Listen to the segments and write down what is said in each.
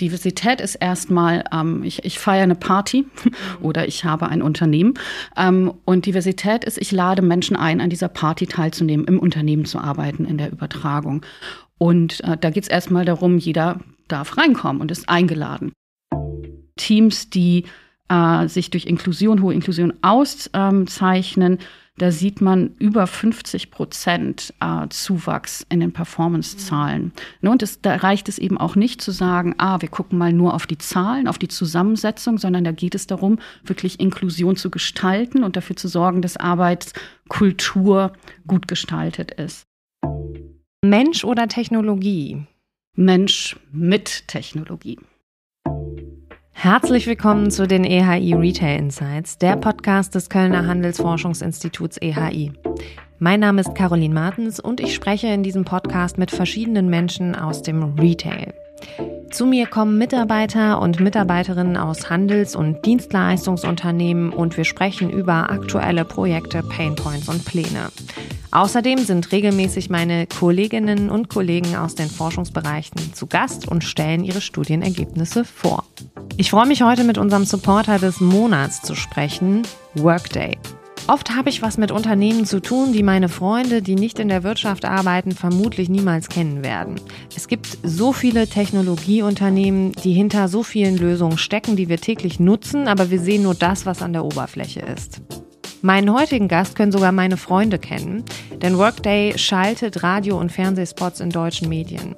Diversität ist erstmal, ähm, ich, ich feiere eine Party oder ich habe ein Unternehmen. Ähm, und Diversität ist, ich lade Menschen ein, an dieser Party teilzunehmen, im Unternehmen zu arbeiten, in der Übertragung. Und äh, da geht es erstmal darum, jeder darf reinkommen und ist eingeladen. Teams, die äh, sich durch Inklusion, hohe Inklusion auszeichnen, da sieht man über 50 Prozent äh, Zuwachs in den Performance-Zahlen. Mhm. Und es, da reicht es eben auch nicht zu sagen, ah, wir gucken mal nur auf die Zahlen, auf die Zusammensetzung, sondern da geht es darum, wirklich Inklusion zu gestalten und dafür zu sorgen, dass Arbeitskultur gut gestaltet ist. Mensch oder Technologie? Mensch mit Technologie. Herzlich willkommen zu den EHI Retail Insights, der Podcast des Kölner Handelsforschungsinstituts EHI. Mein Name ist Caroline Martens und ich spreche in diesem Podcast mit verschiedenen Menschen aus dem Retail. Zu mir kommen Mitarbeiter und Mitarbeiterinnen aus Handels- und Dienstleistungsunternehmen und wir sprechen über aktuelle Projekte, Painpoints und Pläne. Außerdem sind regelmäßig meine Kolleginnen und Kollegen aus den Forschungsbereichen zu Gast und stellen ihre Studienergebnisse vor. Ich freue mich heute mit unserem Supporter des Monats zu sprechen, Workday. Oft habe ich was mit Unternehmen zu tun, die meine Freunde, die nicht in der Wirtschaft arbeiten, vermutlich niemals kennen werden. Es gibt so viele Technologieunternehmen, die hinter so vielen Lösungen stecken, die wir täglich nutzen, aber wir sehen nur das, was an der Oberfläche ist. Meinen heutigen Gast können sogar meine Freunde kennen, denn Workday schaltet Radio- und Fernsehspots in deutschen Medien.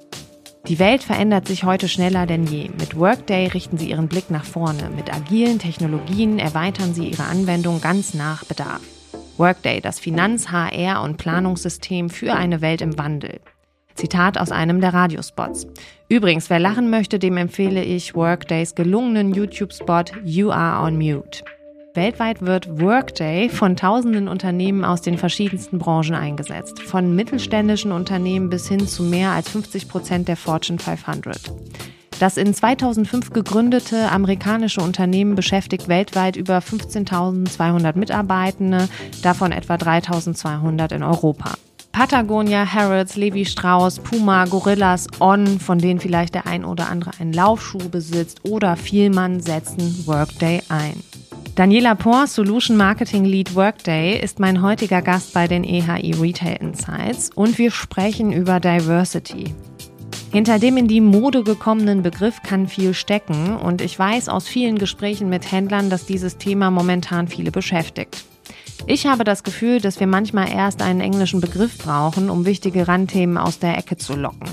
Die Welt verändert sich heute schneller denn je. Mit Workday richten Sie Ihren Blick nach vorne. Mit agilen Technologien erweitern Sie Ihre Anwendung ganz nach Bedarf. Workday, das Finanz-, HR- und Planungssystem für eine Welt im Wandel. Zitat aus einem der Radiospots. Übrigens, wer lachen möchte, dem empfehle ich Workdays gelungenen YouTube-Spot You Are on Mute. Weltweit wird Workday von tausenden Unternehmen aus den verschiedensten Branchen eingesetzt, von mittelständischen Unternehmen bis hin zu mehr als 50 Prozent der Fortune 500. Das in 2005 gegründete amerikanische Unternehmen beschäftigt weltweit über 15.200 Mitarbeitende, davon etwa 3.200 in Europa. Patagonia, Harrods, Levi Strauss, Puma, Gorillas, On, von denen vielleicht der ein oder andere einen Laufschuh besitzt, oder Vielmann setzen Workday ein. Daniela Pohr, Solution Marketing Lead Workday, ist mein heutiger Gast bei den EHI Retail Insights und wir sprechen über Diversity. Hinter dem in die Mode gekommenen Begriff kann viel stecken und ich weiß aus vielen Gesprächen mit Händlern, dass dieses Thema momentan viele beschäftigt. Ich habe das Gefühl, dass wir manchmal erst einen englischen Begriff brauchen, um wichtige Randthemen aus der Ecke zu locken.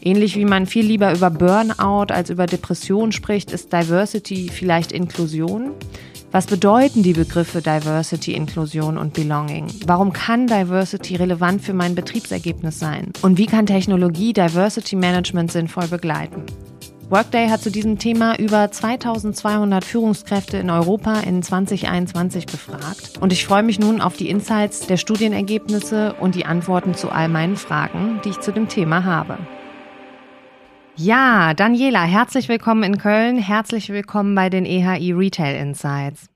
Ähnlich wie man viel lieber über Burnout als über Depression spricht, ist Diversity vielleicht Inklusion. Was bedeuten die Begriffe Diversity, Inklusion und Belonging? Warum kann Diversity relevant für mein Betriebsergebnis sein? Und wie kann Technologie Diversity Management sinnvoll begleiten? Workday hat zu diesem Thema über 2200 Führungskräfte in Europa in 2021 befragt. Und ich freue mich nun auf die Insights der Studienergebnisse und die Antworten zu all meinen Fragen, die ich zu dem Thema habe. Ja, Daniela, herzlich willkommen in Köln. Herzlich willkommen bei den EHI Retail Insights.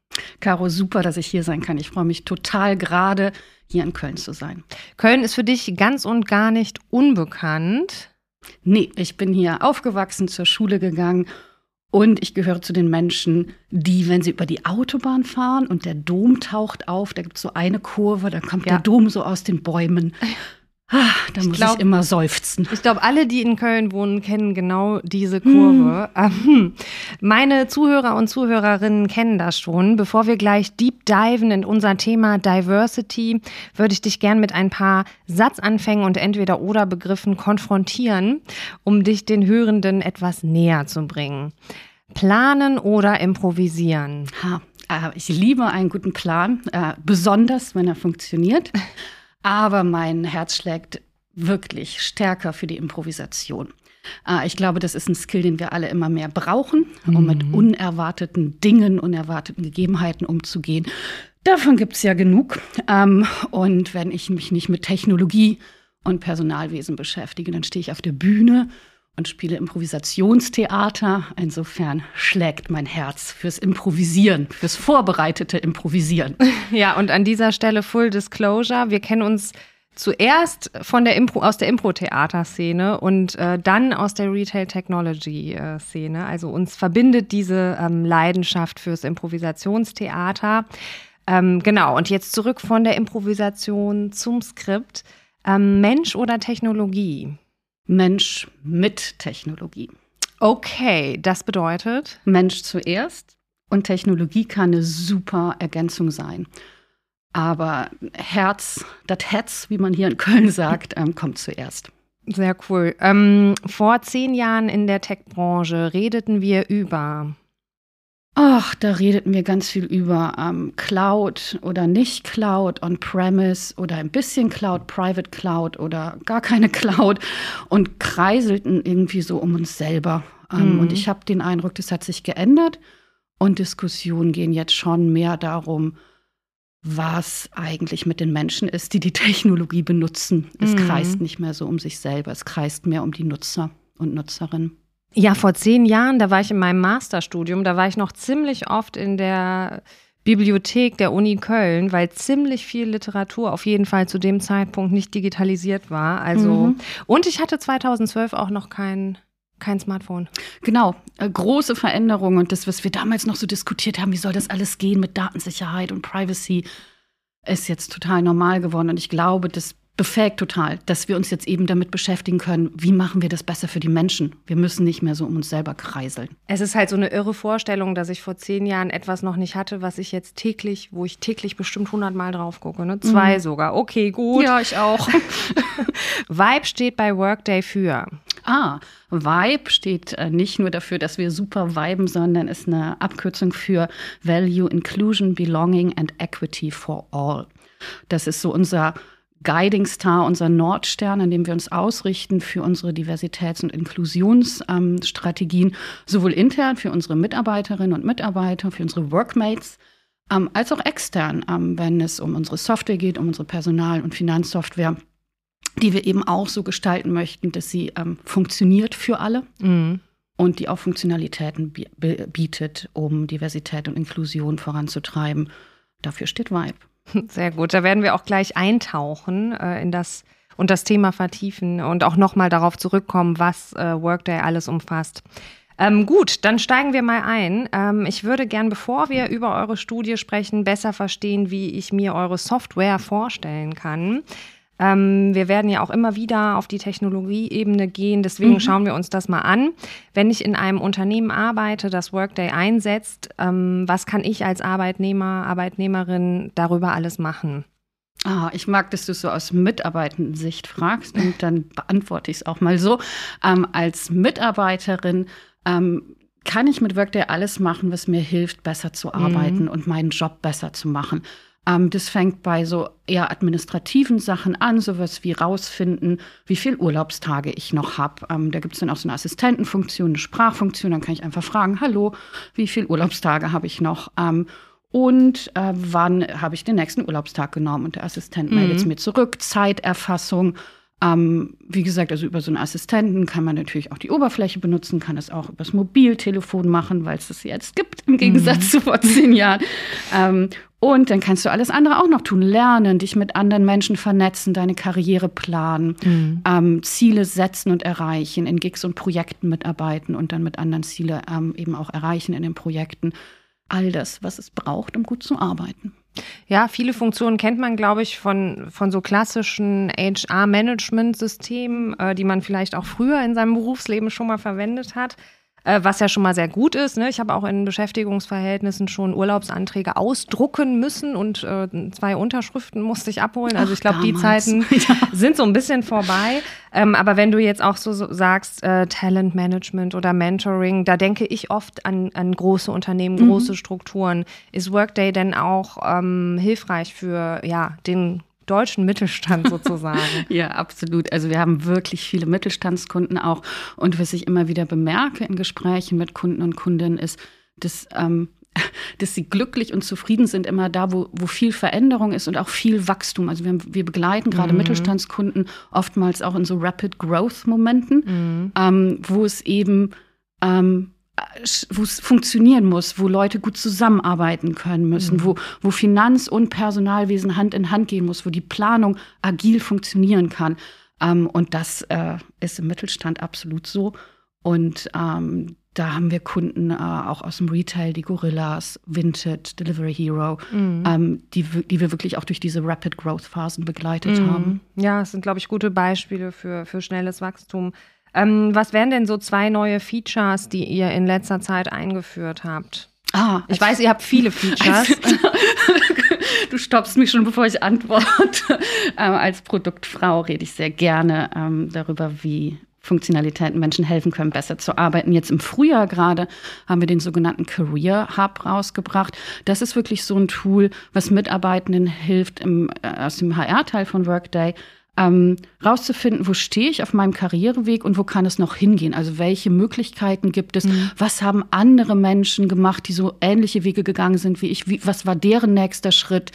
Caro, super, dass ich hier sein kann. Ich freue mich total gerade, hier in Köln zu sein. Köln ist für dich ganz und gar nicht unbekannt. Nee, ich bin hier aufgewachsen, zur Schule gegangen und ich gehöre zu den Menschen, die, wenn sie über die Autobahn fahren und der Dom taucht auf, da gibt es so eine Kurve, da kommt ja. der Dom so aus den Bäumen. Ah, da ich muss glaub, ich immer seufzen. Ich glaube, alle, die in Köln wohnen, kennen genau diese Kurve. Hm. Meine Zuhörer und Zuhörerinnen kennen das schon. Bevor wir gleich deep diven in unser Thema Diversity, würde ich dich gern mit ein paar Satzanfängen und entweder-oder Begriffen konfrontieren, um dich den Hörenden etwas näher zu bringen. Planen oder improvisieren? Ha, äh, ich liebe einen guten Plan, äh, besonders wenn er funktioniert. Aber mein Herz schlägt wirklich stärker für die Improvisation. Äh, ich glaube, das ist ein Skill, den wir alle immer mehr brauchen, um mhm. mit unerwarteten Dingen, unerwarteten Gegebenheiten umzugehen. Davon gibt es ja genug. Ähm, und wenn ich mich nicht mit Technologie und Personalwesen beschäftige, dann stehe ich auf der Bühne und spiele Improvisationstheater. Insofern schlägt mein Herz fürs Improvisieren, fürs vorbereitete Improvisieren. Ja, und an dieser Stelle Full Disclosure. Wir kennen uns zuerst von der Impro, aus der Impro-Theater-Szene und äh, dann aus der Retail-Technology-Szene. Also uns verbindet diese ähm, Leidenschaft fürs Improvisationstheater. Ähm, genau, und jetzt zurück von der Improvisation zum Skript. Ähm, Mensch oder Technologie? Mensch mit Technologie. Okay, das bedeutet? Mensch zuerst und Technologie kann eine super Ergänzung sein. Aber Herz, das Herz, wie man hier in Köln sagt, ähm, kommt zuerst. Sehr cool. Ähm, vor zehn Jahren in der Tech-Branche redeten wir über. Ach, da redeten wir ganz viel über ähm, Cloud oder nicht Cloud, On-Premise oder ein bisschen Cloud, Private Cloud oder gar keine Cloud und kreiselten irgendwie so um uns selber. Ähm, mhm. Und ich habe den Eindruck, das hat sich geändert und Diskussionen gehen jetzt schon mehr darum, was eigentlich mit den Menschen ist, die die Technologie benutzen. Es mhm. kreist nicht mehr so um sich selber, es kreist mehr um die Nutzer und Nutzerinnen. Ja, vor zehn Jahren, da war ich in meinem Masterstudium, da war ich noch ziemlich oft in der Bibliothek der Uni Köln, weil ziemlich viel Literatur auf jeden Fall zu dem Zeitpunkt nicht digitalisiert war. Also mhm. und ich hatte 2012 auch noch kein kein Smartphone. Genau, äh, große Veränderungen und das, was wir damals noch so diskutiert haben, wie soll das alles gehen mit Datensicherheit und Privacy, ist jetzt total normal geworden. Und ich glaube, das befähigt total, dass wir uns jetzt eben damit beschäftigen können, wie machen wir das besser für die Menschen. Wir müssen nicht mehr so um uns selber kreiseln. Es ist halt so eine irre Vorstellung, dass ich vor zehn Jahren etwas noch nicht hatte, was ich jetzt täglich, wo ich täglich bestimmt hundertmal drauf gucke. Ne? Zwei mhm. sogar. Okay, gut. Ja, ich auch. Vibe steht bei Workday für. Ah, Vibe steht äh, nicht nur dafür, dass wir super viben, sondern ist eine Abkürzung für Value, Inclusion, Belonging and Equity for All. Das ist so unser Guiding Star, unser Nordstern, an dem wir uns ausrichten für unsere Diversitäts- und Inklusionsstrategien, ähm, sowohl intern für unsere Mitarbeiterinnen und Mitarbeiter, für unsere Workmates, ähm, als auch extern, ähm, wenn es um unsere Software geht, um unsere Personal- und Finanzsoftware, die wir eben auch so gestalten möchten, dass sie funktioniert für alle. Mhm. Und die auch Funktionalitäten bietet, um Diversität und Inklusion voranzutreiben. Dafür steht Vibe. Sehr gut. Da werden wir auch gleich eintauchen äh, in das und das Thema vertiefen und auch nochmal darauf zurückkommen, was äh, Workday alles umfasst. Ähm, gut, dann steigen wir mal ein. Ähm, ich würde gern, bevor wir über eure Studie sprechen, besser verstehen, wie ich mir eure Software vorstellen kann. Ähm, wir werden ja auch immer wieder auf die Technologieebene gehen, deswegen mhm. schauen wir uns das mal an. Wenn ich in einem Unternehmen arbeite, das Workday einsetzt, ähm, was kann ich als Arbeitnehmer, Arbeitnehmerin darüber alles machen? Ah, ich mag, dass du es so aus Mitarbeitendensicht fragst und dann beantworte ich es auch mal so. Ähm, als Mitarbeiterin ähm, kann ich mit Workday alles machen, was mir hilft, besser zu mhm. arbeiten mhm. und meinen Job besser zu machen. Ähm, das fängt bei so eher administrativen Sachen an, sowas wie rausfinden, wie viel Urlaubstage ich noch habe. Ähm, da gibt es dann auch so eine Assistentenfunktion, eine Sprachfunktion. Dann kann ich einfach fragen, hallo, wie viel Urlaubstage habe ich noch? Ähm, und äh, wann habe ich den nächsten Urlaubstag genommen? Und der Assistent mhm. meldet es mir zurück. Zeiterfassung. Ähm, wie gesagt, also über so einen Assistenten kann man natürlich auch die Oberfläche benutzen, kann es auch übers Mobiltelefon machen, weil es das jetzt gibt, im Gegensatz mhm. zu vor zehn Jahren. Ähm, und dann kannst du alles andere auch noch tun. Lernen, dich mit anderen Menschen vernetzen, deine Karriere planen, mhm. ähm, Ziele setzen und erreichen, in Gigs und Projekten mitarbeiten und dann mit anderen Ziele ähm, eben auch erreichen in den Projekten. All das, was es braucht, um gut zu arbeiten. Ja, viele Funktionen kennt man, glaube ich, von, von so klassischen HR-Management-Systemen, äh, die man vielleicht auch früher in seinem Berufsleben schon mal verwendet hat äh, was ja schon mal sehr gut ist. Ne? Ich habe auch in Beschäftigungsverhältnissen schon Urlaubsanträge ausdrucken müssen und äh, zwei Unterschriften musste ich abholen. Also Ach, ich glaube, die Zeiten ja. sind so ein bisschen vorbei. Ähm, aber wenn du jetzt auch so, so sagst, äh, Talentmanagement oder Mentoring, da denke ich oft an, an große Unternehmen, mhm. große Strukturen. Ist Workday denn auch ähm, hilfreich für ja, den deutschen Mittelstand sozusagen. ja, absolut. Also wir haben wirklich viele Mittelstandskunden auch. Und was ich immer wieder bemerke in Gesprächen mit Kunden und Kundinnen ist, dass, ähm, dass sie glücklich und zufrieden sind immer da, wo, wo viel Veränderung ist und auch viel Wachstum. Also wir, wir begleiten gerade mhm. Mittelstandskunden oftmals auch in so Rapid Growth Momenten, mhm. ähm, wo es eben ähm, wo es funktionieren muss, wo Leute gut zusammenarbeiten können müssen, mhm. wo, wo Finanz- und Personalwesen Hand in Hand gehen muss, wo die Planung agil funktionieren kann. Ähm, und das äh, ist im Mittelstand absolut so. Und ähm, da haben wir Kunden äh, auch aus dem Retail, die Gorillas, Vinted, Delivery Hero, mhm. ähm, die, die wir wirklich auch durch diese Rapid Growth Phasen begleitet mhm. haben. Ja, es sind, glaube ich, gute Beispiele für, für schnelles Wachstum. Ähm, was wären denn so zwei neue Features, die ihr in letzter Zeit eingeführt habt? Ah, ich weiß, ihr habt viele Features. du stoppst mich schon, bevor ich antworte. ähm, als Produktfrau rede ich sehr gerne ähm, darüber, wie Funktionalitäten Menschen helfen können, besser zu arbeiten. Jetzt im Frühjahr gerade haben wir den sogenannten Career Hub rausgebracht. Das ist wirklich so ein Tool, was Mitarbeitenden hilft, im, äh, aus dem HR-Teil von Workday ähm, rauszufinden, wo stehe ich auf meinem Karriereweg und wo kann es noch hingehen? Also welche Möglichkeiten gibt es? Mhm. Was haben andere Menschen gemacht, die so ähnliche Wege gegangen sind wie ich? Wie, was war deren nächster Schritt?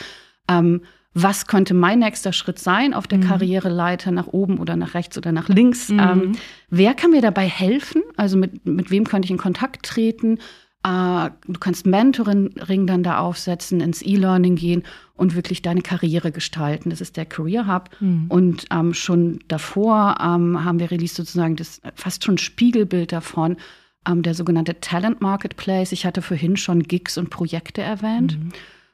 Ähm, was könnte mein nächster Schritt sein auf der mhm. Karriereleiter nach oben oder nach rechts oder nach links? Mhm. Ähm, wer kann mir dabei helfen? Also mit, mit wem könnte ich in Kontakt treten? Äh, du kannst Mentoring dann da aufsetzen, ins E-Learning gehen und wirklich deine Karriere gestalten. Das ist der Career Hub. Mhm. Und ähm, schon davor ähm, haben wir released sozusagen das fast schon Spiegelbild davon, ähm, der sogenannte Talent Marketplace. Ich hatte vorhin schon Gigs und Projekte erwähnt. Mhm.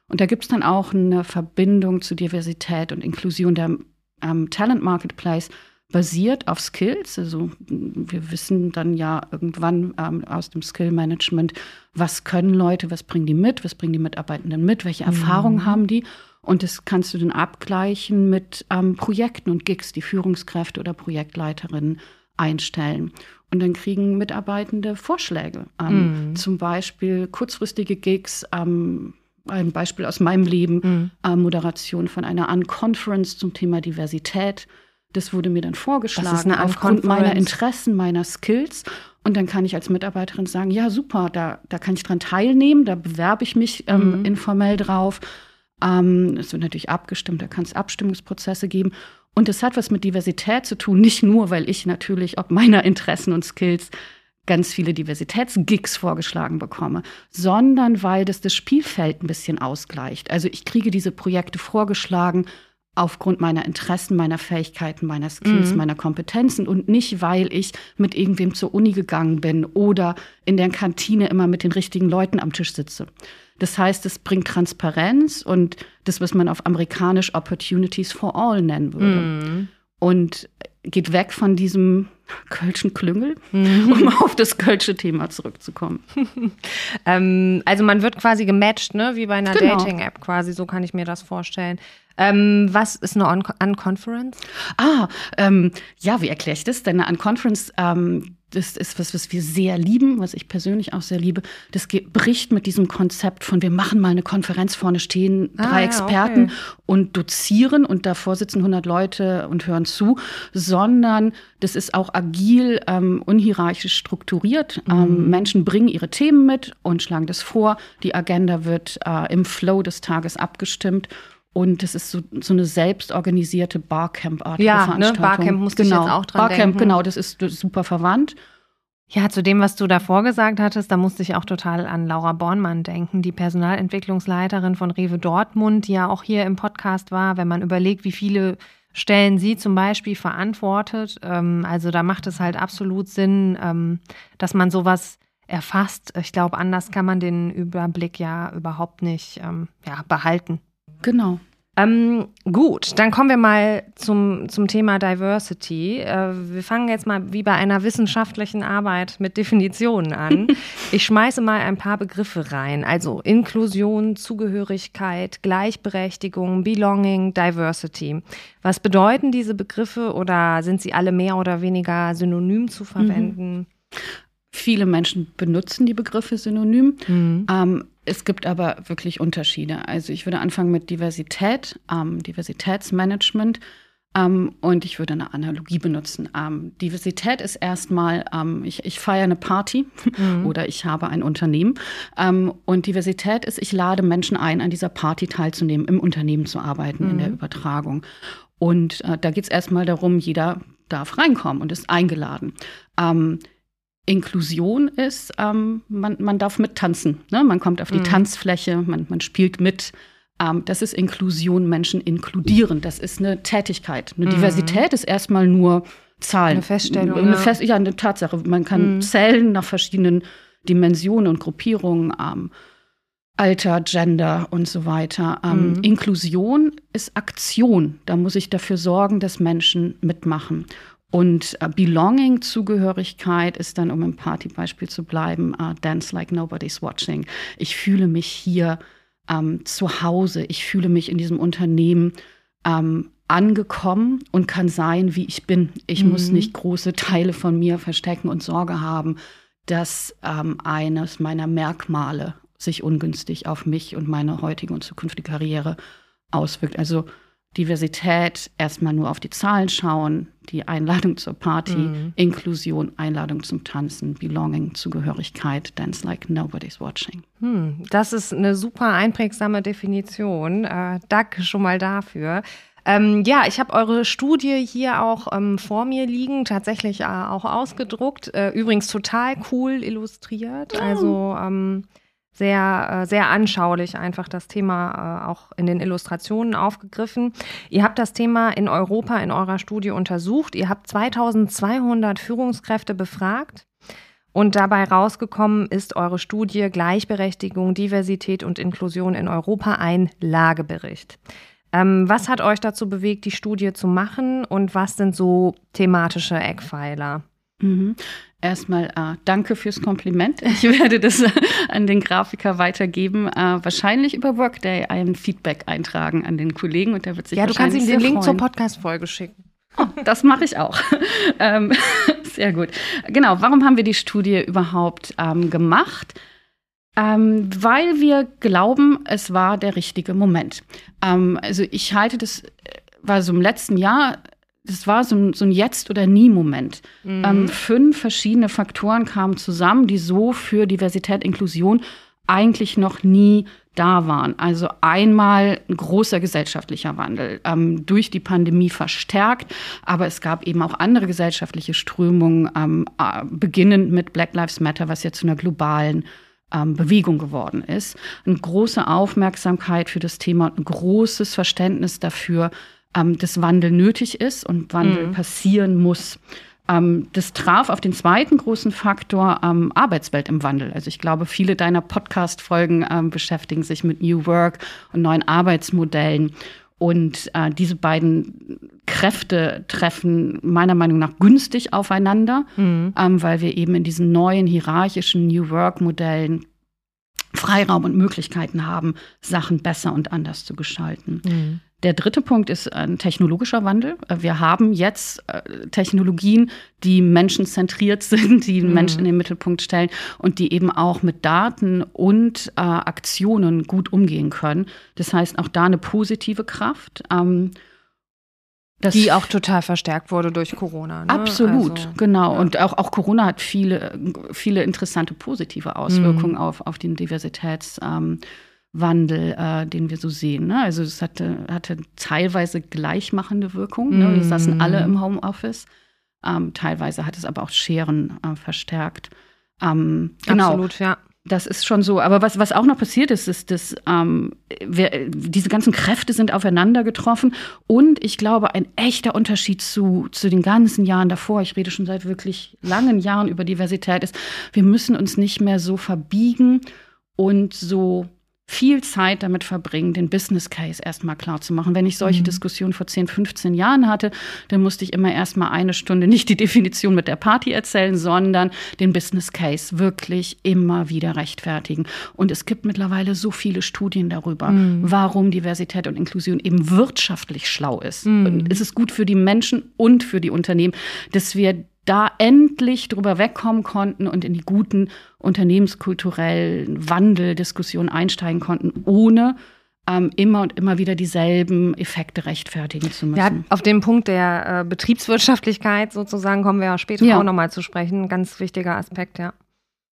Und da gibt es dann auch eine Verbindung zu Diversität und Inklusion. Der ähm, Talent Marketplace basiert auf Skills. Also wir wissen dann ja irgendwann ähm, aus dem Skill Management, was können Leute, was bringen die mit, was bringen die Mitarbeitenden mit, welche mhm. Erfahrungen haben die. Und das kannst du dann abgleichen mit ähm, Projekten und Gigs, die Führungskräfte oder Projektleiterinnen einstellen. Und dann kriegen Mitarbeitende Vorschläge. Ähm, mhm. Zum Beispiel kurzfristige Gigs, ähm, ein Beispiel aus meinem Leben, mhm. äh, Moderation von einer Unconference zum Thema Diversität. Das wurde mir dann vorgeschlagen aufgrund meiner Interessen, meiner Skills. Und dann kann ich als Mitarbeiterin sagen, ja, super, da, da kann ich dran teilnehmen, da bewerbe ich mich ähm, mhm. informell drauf. Ähm, es wird natürlich abgestimmt, da kann es Abstimmungsprozesse geben. Und es hat was mit Diversität zu tun, nicht nur, weil ich natürlich ob meiner Interessen und Skills ganz viele Diversitätsgigs vorgeschlagen bekomme, sondern weil das das Spielfeld ein bisschen ausgleicht. Also ich kriege diese Projekte vorgeschlagen aufgrund meiner Interessen, meiner Fähigkeiten, meiner Skills, mhm. meiner Kompetenzen und nicht, weil ich mit irgendwem zur Uni gegangen bin oder in der Kantine immer mit den richtigen Leuten am Tisch sitze. Das heißt, es bringt Transparenz und das, was man auf amerikanisch Opportunities for All nennen würde. Mhm. Und geht weg von diesem Kölschen Klüngel, mhm. um auf das Kölsche Thema zurückzukommen. ähm, also man wird quasi gematcht, ne? wie bei einer genau. Dating-App quasi, so kann ich mir das vorstellen. Ähm, was ist eine Unconference? Ah, ähm, ja, wie erkläre ich das? Denn eine Unconference ähm, das ist was, was wir sehr lieben, was ich persönlich auch sehr liebe. Das bricht mit diesem Konzept von, wir machen mal eine Konferenz, vorne stehen ah, drei ah, Experten okay. und dozieren und davor sitzen 100 Leute und hören zu, sondern das ist auch agil, ähm, unhierarchisch strukturiert. Ähm, mhm. Ähm, Menschen bringen ihre Themen mit und schlagen das vor. Die Agenda wird äh, im Flow des Tages abgestimmt. Und es ist so, so eine selbstorganisierte Barcamp-artige ja, Veranstaltung. Ne? Barcamp musste genau. ich jetzt auch dran Barcamp, denken. genau, das ist, das ist super verwandt. Ja, zu dem, was du davor gesagt hattest, da musste ich auch total an Laura Bornmann denken, die Personalentwicklungsleiterin von Rewe Dortmund, die ja auch hier im Podcast war. Wenn man überlegt, wie viele Stellen sie zum Beispiel verantwortet, ähm, also da macht es halt absolut Sinn, ähm, dass man sowas erfasst. Ich glaube, anders kann man den Überblick ja überhaupt nicht ähm, ja, behalten. Genau. Ähm, gut, dann kommen wir mal zum, zum Thema Diversity. Äh, wir fangen jetzt mal wie bei einer wissenschaftlichen Arbeit mit Definitionen an. ich schmeiße mal ein paar Begriffe rein. Also Inklusion, Zugehörigkeit, Gleichberechtigung, Belonging, Diversity. Was bedeuten diese Begriffe oder sind sie alle mehr oder weniger synonym zu verwenden? Mhm. Viele Menschen benutzen die Begriffe synonym. Mhm. Ähm, es gibt aber wirklich Unterschiede. Also ich würde anfangen mit Diversität, ähm, Diversitätsmanagement. Ähm, und ich würde eine Analogie benutzen. Ähm, Diversität ist erstmal, ähm, ich, ich feiere eine Party mhm. oder ich habe ein Unternehmen. Und Diversität ist, ich lade Menschen ein, an dieser Party teilzunehmen, im Unternehmen zu arbeiten, mhm. in der mhm. Übertragung. Und äh, da geht es erstmal darum, jeder darf reinkommen und ist eingeladen. Ähm, Inklusion ist, ähm, man, man darf mittanzen. Ne? Man kommt auf die mhm. Tanzfläche, man, man spielt mit. Ähm, das ist Inklusion, Menschen inkludieren. Das ist eine Tätigkeit. Eine mhm. Diversität ist erstmal nur Zahlen. Eine Feststellung. Eine Fest ja, eine Tatsache. Man kann mhm. zählen nach verschiedenen Dimensionen und Gruppierungen. Ähm, Alter, Gender und so weiter. Ähm, mhm. Inklusion ist Aktion. Da muss ich dafür sorgen, dass Menschen mitmachen. Und äh, Belonging, Zugehörigkeit ist dann, um im Partybeispiel zu bleiben, uh, Dance like nobody's watching. Ich fühle mich hier ähm, zu Hause. Ich fühle mich in diesem Unternehmen ähm, angekommen und kann sein, wie ich bin. Ich mhm. muss nicht große Teile von mir verstecken und Sorge haben, dass ähm, eines meiner Merkmale sich ungünstig auf mich und meine heutige und zukünftige Karriere auswirkt. Also Diversität, erstmal nur auf die Zahlen schauen, die Einladung zur Party, mhm. Inklusion, Einladung zum Tanzen, Belonging, Zugehörigkeit, Dance like nobody's watching. Hm, das ist eine super einprägsame Definition. Äh, danke schon mal dafür. Ähm, ja, ich habe eure Studie hier auch ähm, vor mir liegen, tatsächlich äh, auch ausgedruckt. Äh, übrigens total cool illustriert. Also ähm, sehr, äh, sehr anschaulich einfach das Thema äh, auch in den Illustrationen aufgegriffen. Ihr habt das Thema in Europa in eurer Studie untersucht. Ihr habt 2200 Führungskräfte befragt. Und dabei rausgekommen ist eure Studie Gleichberechtigung, Diversität und Inklusion in Europa ein Lagebericht. Ähm, was hat euch dazu bewegt, die Studie zu machen und was sind so thematische Eckpfeiler? Mhm. Erstmal äh, danke fürs Kompliment. Ich werde das an den Grafiker weitergeben. Äh, wahrscheinlich über Workday ein Feedback eintragen an den Kollegen und der wird sich Ja, du kannst ihm den Link zur Podcast-Folge schicken. Oh, das mache ich auch. ähm, sehr gut. Genau, warum haben wir die Studie überhaupt ähm, gemacht? Ähm, weil wir glauben, es war der richtige Moment. Ähm, also ich halte das, äh, war so im letzten Jahr das war so ein, so ein Jetzt- oder Nie-Moment. Mhm. Ähm, fünf verschiedene Faktoren kamen zusammen, die so für Diversität, Inklusion eigentlich noch nie da waren. Also einmal ein großer gesellschaftlicher Wandel, ähm, durch die Pandemie verstärkt, aber es gab eben auch andere gesellschaftliche Strömungen, ähm, äh, beginnend mit Black Lives Matter, was ja zu einer globalen ähm, Bewegung geworden ist. Eine große Aufmerksamkeit für das Thema und ein großes Verständnis dafür, ähm, dass Wandel nötig ist und Wandel mhm. passieren muss. Ähm, das traf auf den zweiten großen Faktor ähm, Arbeitswelt im Wandel. Also ich glaube, viele deiner Podcast-Folgen ähm, beschäftigen sich mit New Work und neuen Arbeitsmodellen. Und äh, diese beiden Kräfte treffen meiner Meinung nach günstig aufeinander, mhm. ähm, weil wir eben in diesen neuen hierarchischen New Work-Modellen Freiraum und Möglichkeiten haben, Sachen besser und anders zu gestalten. Mhm. Der dritte Punkt ist ein technologischer Wandel. Wir haben jetzt äh, Technologien, die menschenzentriert sind, die mhm. Menschen in den Mittelpunkt stellen und die eben auch mit Daten und äh, Aktionen gut umgehen können. Das heißt, auch da eine positive Kraft. Ähm, das die auch total verstärkt wurde durch Corona. Ne? Absolut, also, genau. Ja. Und auch, auch Corona hat viele, viele interessante positive Auswirkungen mhm. auf, auf den Diversitätswandel, ähm, äh, den wir so sehen. Ne? Also es hatte, hatte teilweise gleichmachende Wirkung. Ne? Wir saßen alle im Homeoffice. Ähm, teilweise hat es aber auch Scheren äh, verstärkt. Ähm, genau. Absolut, ja. Das ist schon so. Aber was, was auch noch passiert ist, ist, dass ähm, wir, diese ganzen Kräfte sind aufeinander getroffen. Und ich glaube, ein echter Unterschied zu, zu den ganzen Jahren davor, ich rede schon seit wirklich langen Jahren über Diversität, ist, wir müssen uns nicht mehr so verbiegen und so viel Zeit damit verbringen, den Business Case erstmal klar zu machen. Wenn ich solche mhm. Diskussionen vor 10, 15 Jahren hatte, dann musste ich immer erstmal eine Stunde nicht die Definition mit der Party erzählen, sondern den Business Case wirklich immer wieder rechtfertigen. Und es gibt mittlerweile so viele Studien darüber, mhm. warum Diversität und Inklusion eben wirtschaftlich schlau ist. Mhm. Und es ist gut für die Menschen und für die Unternehmen, dass wir da endlich drüber wegkommen konnten und in die guten unternehmenskulturellen Wandeldiskussionen einsteigen konnten, ohne ähm, immer und immer wieder dieselben Effekte rechtfertigen zu müssen. Ja, auf den Punkt der äh, Betriebswirtschaftlichkeit sozusagen kommen wir ja später ja. auch nochmal zu sprechen. Ganz wichtiger Aspekt, ja.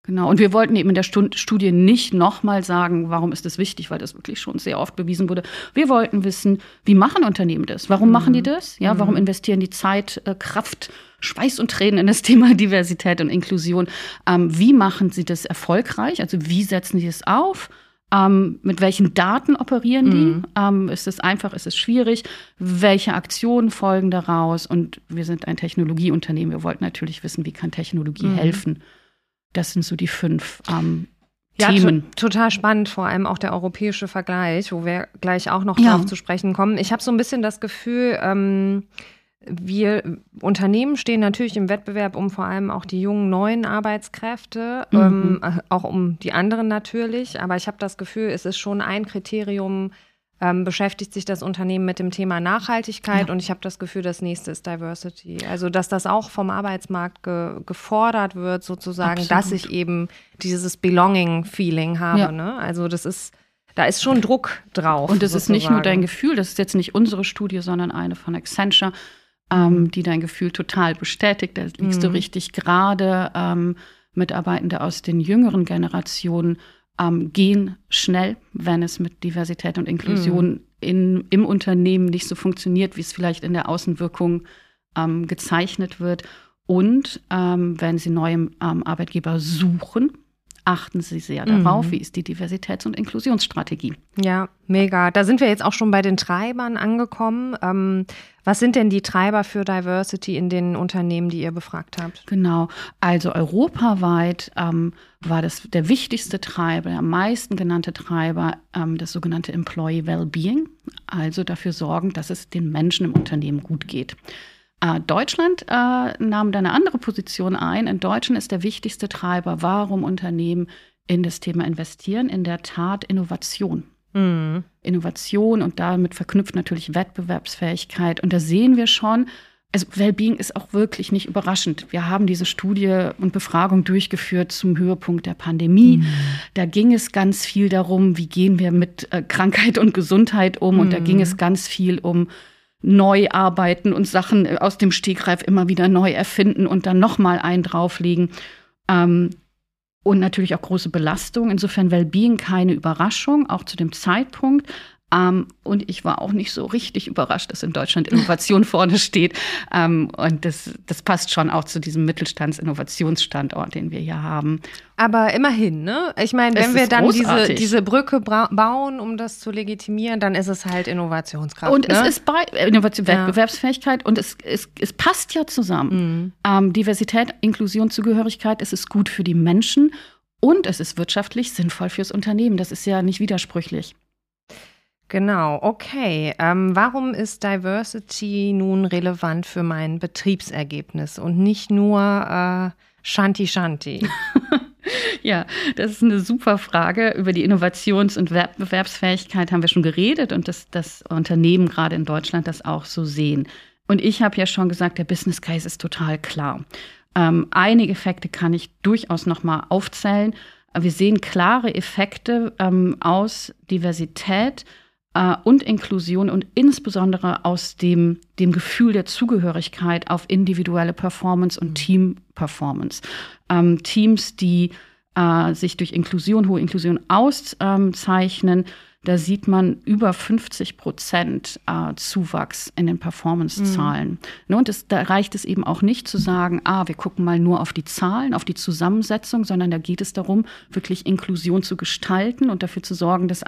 Genau, und wir wollten eben in der Studie nicht nochmal sagen, warum ist das wichtig, weil das wirklich schon sehr oft bewiesen wurde. Wir wollten wissen, wie machen Unternehmen das? Warum mhm. machen die das? Ja, warum mhm. investieren die Zeit, äh, Kraft, Schweiß und Tränen in das Thema Diversität und Inklusion? Ähm, wie machen sie das erfolgreich? Also wie setzen sie es auf? Ähm, mit welchen Daten operieren die? Mhm. Ähm, ist es einfach, ist es schwierig? Welche Aktionen folgen daraus? Und wir sind ein Technologieunternehmen. Wir wollten natürlich wissen, wie kann Technologie mhm. helfen? Das sind so die fünf ähm, ja, Themen. To total spannend, vor allem auch der europäische Vergleich, wo wir gleich auch noch ja. darauf zu sprechen kommen. Ich habe so ein bisschen das Gefühl, ähm, wir Unternehmen stehen natürlich im Wettbewerb um vor allem auch die jungen neuen Arbeitskräfte, mhm. ähm, auch um die anderen natürlich. Aber ich habe das Gefühl, es ist schon ein Kriterium, ähm, beschäftigt sich das Unternehmen mit dem Thema Nachhaltigkeit ja. und ich habe das Gefühl, das nächste ist Diversity. Also, dass das auch vom Arbeitsmarkt ge gefordert wird, sozusagen, Absolut. dass ich eben dieses Belonging-Feeling habe. Ja. Ne? Also, das ist, da ist schon Druck drauf. Und das sozusagen. ist nicht nur dein Gefühl, das ist jetzt nicht unsere Studie, sondern eine von Accenture, ähm, die dein Gefühl total bestätigt. Da liegst mhm. du richtig gerade. Ähm, Mitarbeitende aus den jüngeren Generationen ähm, gehen schnell, wenn es mit Diversität und Inklusion mhm. in, im Unternehmen nicht so funktioniert, wie es vielleicht in der Außenwirkung ähm, gezeichnet wird. Und ähm, wenn Sie neue ähm, Arbeitgeber suchen, achten Sie sehr darauf, mhm. wie ist die Diversitäts- und Inklusionsstrategie. Ja, mega. Da sind wir jetzt auch schon bei den Treibern angekommen. Ähm, was sind denn die Treiber für Diversity in den Unternehmen, die ihr befragt habt? Genau. Also europaweit ähm, war das der wichtigste Treiber, der am meisten genannte Treiber, ähm, das sogenannte Employee Wellbeing. Also dafür sorgen, dass es den Menschen im Unternehmen gut geht. Äh, Deutschland äh, nahm da eine andere Position ein. In Deutschland ist der wichtigste Treiber, warum Unternehmen in das Thema investieren, in der Tat Innovation. Mhm. Innovation und damit verknüpft natürlich Wettbewerbsfähigkeit. Und da sehen wir schon, also Wellbeing ist auch wirklich nicht überraschend. Wir haben diese Studie und Befragung durchgeführt zum Höhepunkt der Pandemie. Mhm. Da ging es ganz viel darum, wie gehen wir mit äh, Krankheit und Gesundheit um. Mhm. Und da ging mhm. es ganz viel um neu arbeiten und Sachen äh, aus dem Stegreif immer wieder neu erfinden und dann nochmal einen drauflegen. Ähm, und natürlich auch große Belastung. Insofern Wellbeing keine Überraschung, auch zu dem Zeitpunkt. Ähm, und ich war auch nicht so richtig überrascht, dass in Deutschland Innovation vorne steht. Ähm, und das, das passt schon auch zu diesem Mittelstands-Innovationsstandort, den wir hier haben. Aber immerhin, ne? Ich meine, wenn wir dann diese, diese Brücke bauen, um das zu legitimieren, dann ist es halt Innovationskraft. Und ne? es ist bei Innovation, ja. Wettbewerbsfähigkeit und es, es, es passt ja zusammen. Mhm. Ähm, Diversität, Inklusion, Zugehörigkeit, es ist gut für die Menschen und es ist wirtschaftlich sinnvoll fürs Unternehmen. Das ist ja nicht widersprüchlich. Genau, okay. Ähm, warum ist Diversity nun relevant für mein Betriebsergebnis und nicht nur äh, Shanti Shanti? ja, das ist eine super Frage. Über die Innovations- und Wettbewerbsfähigkeit haben wir schon geredet und dass das Unternehmen gerade in Deutschland das auch so sehen. Und ich habe ja schon gesagt, der Business Case ist total klar. Ähm, einige Effekte kann ich durchaus noch mal aufzählen. Wir sehen klare Effekte ähm, aus Diversität äh, und Inklusion und insbesondere aus dem, dem Gefühl der Zugehörigkeit auf individuelle Performance und mhm. Team-Performance. Ähm, Teams, die äh, sich durch Inklusion, hohe Inklusion auszeichnen, da sieht man über 50 Prozent äh, Zuwachs in den Performance-Zahlen. Mhm. Ne, und das, da reicht es eben auch nicht zu sagen, ah, wir gucken mal nur auf die Zahlen, auf die Zusammensetzung, sondern da geht es darum, wirklich Inklusion zu gestalten und dafür zu sorgen, dass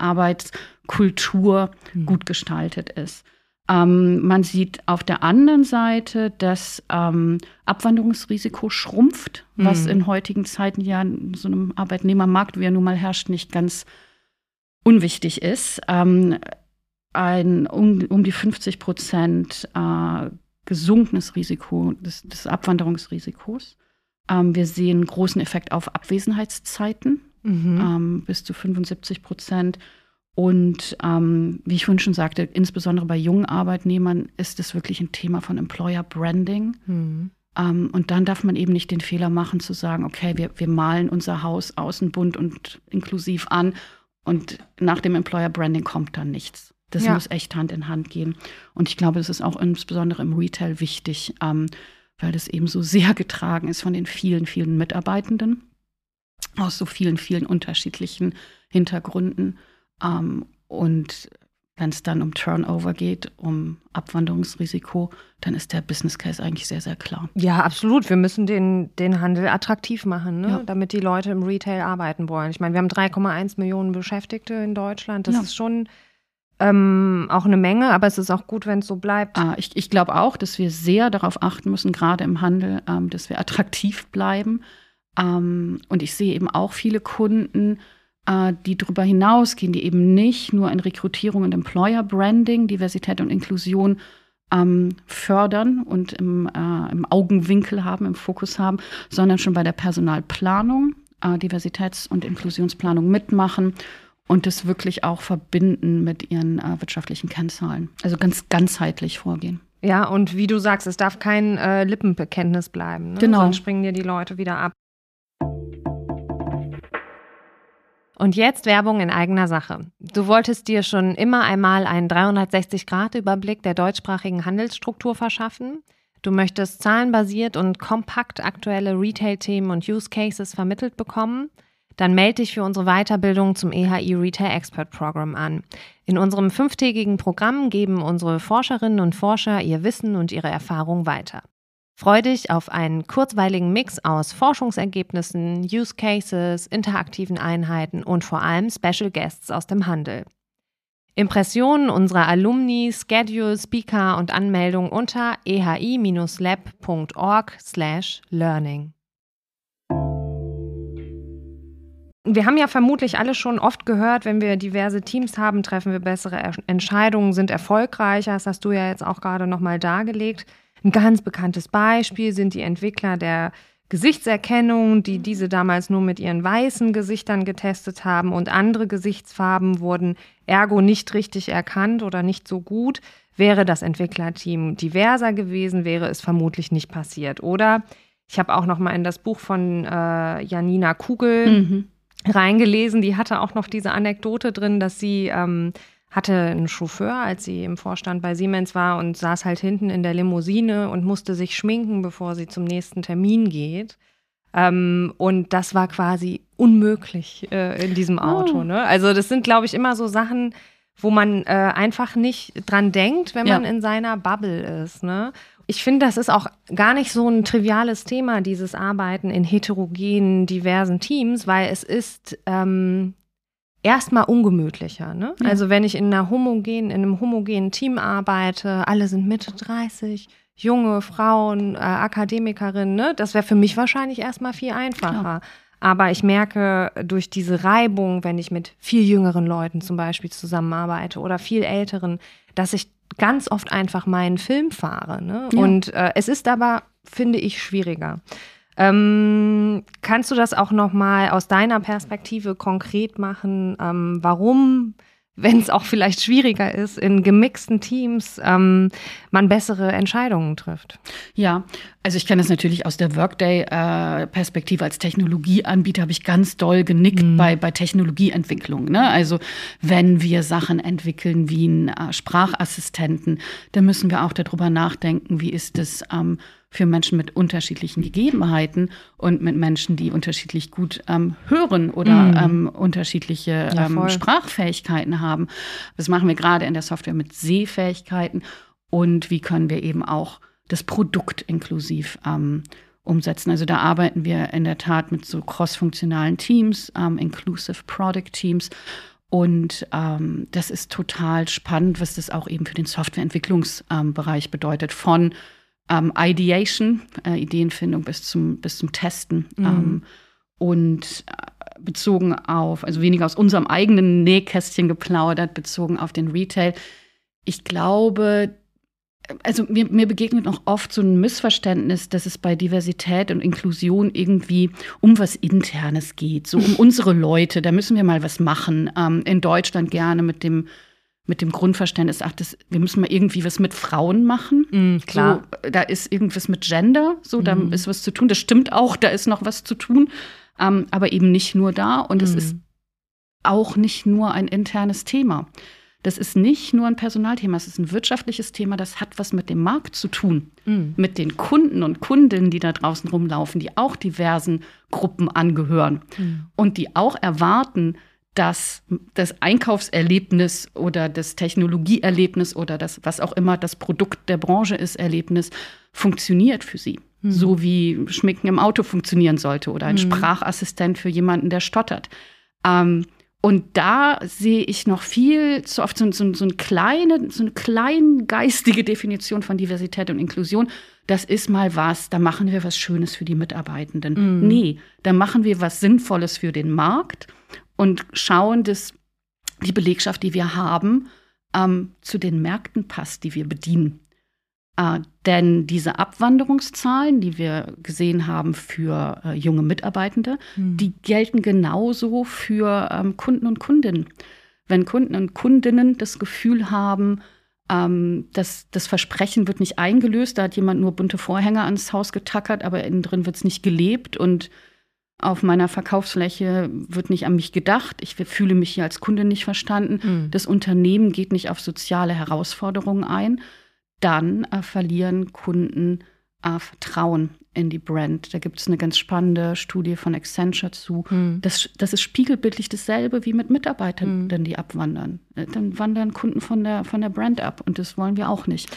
Arbeitskultur mhm. gut gestaltet ist. Ähm, man sieht auf der anderen Seite, dass ähm, Abwanderungsrisiko schrumpft, was mhm. in heutigen Zeiten ja in so einem Arbeitnehmermarkt, wie er nun mal herrscht, nicht ganz unwichtig ist. Ähm, ein um, um die 50 Prozent äh, gesunkenes Risiko des, des Abwanderungsrisikos. Ähm, wir sehen großen Effekt auf Abwesenheitszeiten, mhm. ähm, bis zu 75 Prozent. Und ähm, wie ich vorhin schon sagte, insbesondere bei jungen Arbeitnehmern ist es wirklich ein Thema von Employer Branding. Mhm. Um, und dann darf man eben nicht den Fehler machen zu sagen, okay, wir, wir malen unser Haus außen bunt und inklusiv an und nach dem Employer Branding kommt dann nichts. Das ja. muss echt Hand in Hand gehen. Und ich glaube, das ist auch insbesondere im Retail wichtig, ähm, weil das eben so sehr getragen ist von den vielen, vielen Mitarbeitenden. aus so vielen, vielen unterschiedlichen Hintergründen. Ähm, und wenn es dann um Turnover geht, um Abwanderungsrisiko, dann ist der Business Case eigentlich sehr, sehr klar. Ja, absolut. Wir müssen den, den Handel attraktiv machen, ne? ja. damit die Leute im Retail arbeiten wollen. Ich meine, wir haben 3,1 Millionen Beschäftigte in Deutschland. Das ja. ist schon ähm, auch eine Menge, aber es ist auch gut, wenn es so bleibt. Ah, ich ich glaube auch, dass wir sehr darauf achten müssen, gerade im Handel, ähm, dass wir attraktiv bleiben. Ähm, und ich sehe eben auch viele Kunden, die darüber hinausgehen, die eben nicht nur in Rekrutierung und Employer Branding, Diversität und Inklusion ähm, fördern und im, äh, im, Augenwinkel haben, im Fokus haben, sondern schon bei der Personalplanung, äh, Diversitäts- und Inklusionsplanung mitmachen und das wirklich auch verbinden mit ihren äh, wirtschaftlichen Kennzahlen. Also ganz ganzheitlich vorgehen. Ja, und wie du sagst, es darf kein äh, Lippenbekenntnis bleiben. Ne? Genau. Sonst springen dir die Leute wieder ab. Und jetzt Werbung in eigener Sache. Du wolltest dir schon immer einmal einen 360-Grad-Überblick der deutschsprachigen Handelsstruktur verschaffen. Du möchtest zahlenbasiert und kompakt aktuelle Retail-Themen und Use Cases vermittelt bekommen. Dann melde dich für unsere Weiterbildung zum EHI Retail Expert Program an. In unserem fünftägigen Programm geben unsere Forscherinnen und Forscher ihr Wissen und ihre Erfahrung weiter. Freu dich auf einen kurzweiligen Mix aus Forschungsergebnissen, Use Cases, interaktiven Einheiten und vor allem Special Guests aus dem Handel. Impressionen unserer Alumni, Schedule, Speaker und Anmeldung unter ehi-lab.org/learning. Wir haben ja vermutlich alle schon oft gehört, wenn wir diverse Teams haben, treffen wir bessere Entscheidungen, sind erfolgreicher. Das hast du ja jetzt auch gerade nochmal dargelegt. Ein ganz bekanntes Beispiel sind die Entwickler der Gesichtserkennung, die diese damals nur mit ihren weißen Gesichtern getestet haben und andere Gesichtsfarben wurden ergo nicht richtig erkannt oder nicht so gut. Wäre das Entwicklerteam diverser gewesen, wäre es vermutlich nicht passiert. Oder ich habe auch noch mal in das Buch von äh, Janina Kugel mhm. reingelesen. Die hatte auch noch diese Anekdote drin, dass sie ähm, hatte einen Chauffeur, als sie im Vorstand bei Siemens war und saß halt hinten in der Limousine und musste sich schminken, bevor sie zum nächsten Termin geht. Ähm, und das war quasi unmöglich äh, in diesem Auto. Oh. Ne? Also das sind, glaube ich, immer so Sachen, wo man äh, einfach nicht dran denkt, wenn man in seiner Bubble ist. Ne? Ich finde, das ist auch gar nicht so ein triviales Thema, dieses Arbeiten in heterogenen, diversen Teams, weil es ist ähm, erstmal ungemütlicher. Ne? Ja. Also wenn ich in einer homogenen, in einem homogenen Team arbeite, alle sind Mitte 30, junge Frauen, äh, Akademikerinnen, ne? das wäre für mich wahrscheinlich erstmal viel einfacher. Klar. Aber ich merke durch diese Reibung, wenn ich mit viel jüngeren Leuten zum Beispiel zusammenarbeite oder viel älteren, dass ich ganz oft einfach meinen Film fahre. Ne? Ja. Und äh, es ist aber, finde ich, schwieriger. Ähm, kannst du das auch noch mal aus deiner Perspektive konkret machen? Ähm, warum, wenn es auch vielleicht schwieriger ist, in gemixten Teams ähm, man bessere Entscheidungen trifft? Ja, also ich kenne das natürlich aus der Workday-Perspektive. Als Technologieanbieter habe ich ganz doll genickt mhm. bei, bei Technologieentwicklung. Ne? Also wenn wir Sachen entwickeln wie einen äh, Sprachassistenten, dann müssen wir auch darüber nachdenken, wie ist es ähm, für Menschen mit unterschiedlichen Gegebenheiten und mit Menschen, die unterschiedlich gut ähm, hören oder mm. ähm, unterschiedliche ja, ähm, Sprachfähigkeiten haben. Das machen wir gerade in der Software mit Sehfähigkeiten und wie können wir eben auch das Produkt inklusiv ähm, umsetzen. Also da arbeiten wir in der Tat mit so crossfunktionalen Teams, ähm, Inclusive Product Teams. Und ähm, das ist total spannend, was das auch eben für den Softwareentwicklungsbereich bedeutet. Von ähm, Ideation, äh, Ideenfindung bis zum, bis zum Testen. Mhm. Ähm, und äh, bezogen auf, also weniger aus unserem eigenen Nähkästchen geplaudert, bezogen auf den Retail. Ich glaube, also mir, mir begegnet noch oft so ein Missverständnis, dass es bei Diversität und Inklusion irgendwie um was Internes geht, so um unsere Leute. Da müssen wir mal was machen. Ähm, in Deutschland gerne mit dem mit dem Grundverständnis, ach, das, wir müssen mal irgendwie was mit Frauen machen. Mm, klar. So, da ist irgendwas mit Gender, so, da mm. ist was zu tun. Das stimmt auch, da ist noch was zu tun. Ähm, aber eben nicht nur da. Und mm. es ist auch nicht nur ein internes Thema. das ist nicht nur ein Personalthema, es ist ein wirtschaftliches Thema, das hat was mit dem Markt zu tun, mhm. mit den Kunden und Kundinnen, die da draußen rumlaufen, die auch diversen Gruppen angehören mhm. und die auch erwarten, dass das Einkaufserlebnis oder das Technologieerlebnis oder das, was auch immer das Produkt der Branche ist, Erlebnis, funktioniert für sie. Mhm. So wie Schminken im Auto funktionieren sollte oder ein mhm. Sprachassistent für jemanden, der stottert. Ähm, und da sehe ich noch viel zu oft so, so, so, eine kleine, so eine kleingeistige Definition von Diversität und Inklusion. Das ist mal was, da machen wir was Schönes für die Mitarbeitenden. Mhm. Nee, da machen wir was Sinnvolles für den Markt und schauen, dass die Belegschaft, die wir haben, ähm, zu den Märkten passt, die wir bedienen. Äh, denn diese Abwanderungszahlen, die wir gesehen haben für äh, junge Mitarbeitende, mhm. die gelten genauso für ähm, Kunden und Kundinnen. Wenn Kunden und Kundinnen das Gefühl haben, ähm, dass das Versprechen wird nicht eingelöst, da hat jemand nur bunte Vorhänge ans Haus getackert, aber innen drin wird es nicht gelebt und auf meiner Verkaufsfläche wird nicht an mich gedacht. Ich fühle mich hier als Kunde nicht verstanden. Mhm. Das Unternehmen geht nicht auf soziale Herausforderungen ein. Dann äh, verlieren Kunden äh, Vertrauen in die Brand. Da gibt es eine ganz spannende Studie von Accenture zu. Mhm. Das, das ist spiegelbildlich dasselbe wie mit Mitarbeitern, mhm. die abwandern. Äh, dann wandern Kunden von der, von der Brand ab und das wollen wir auch nicht.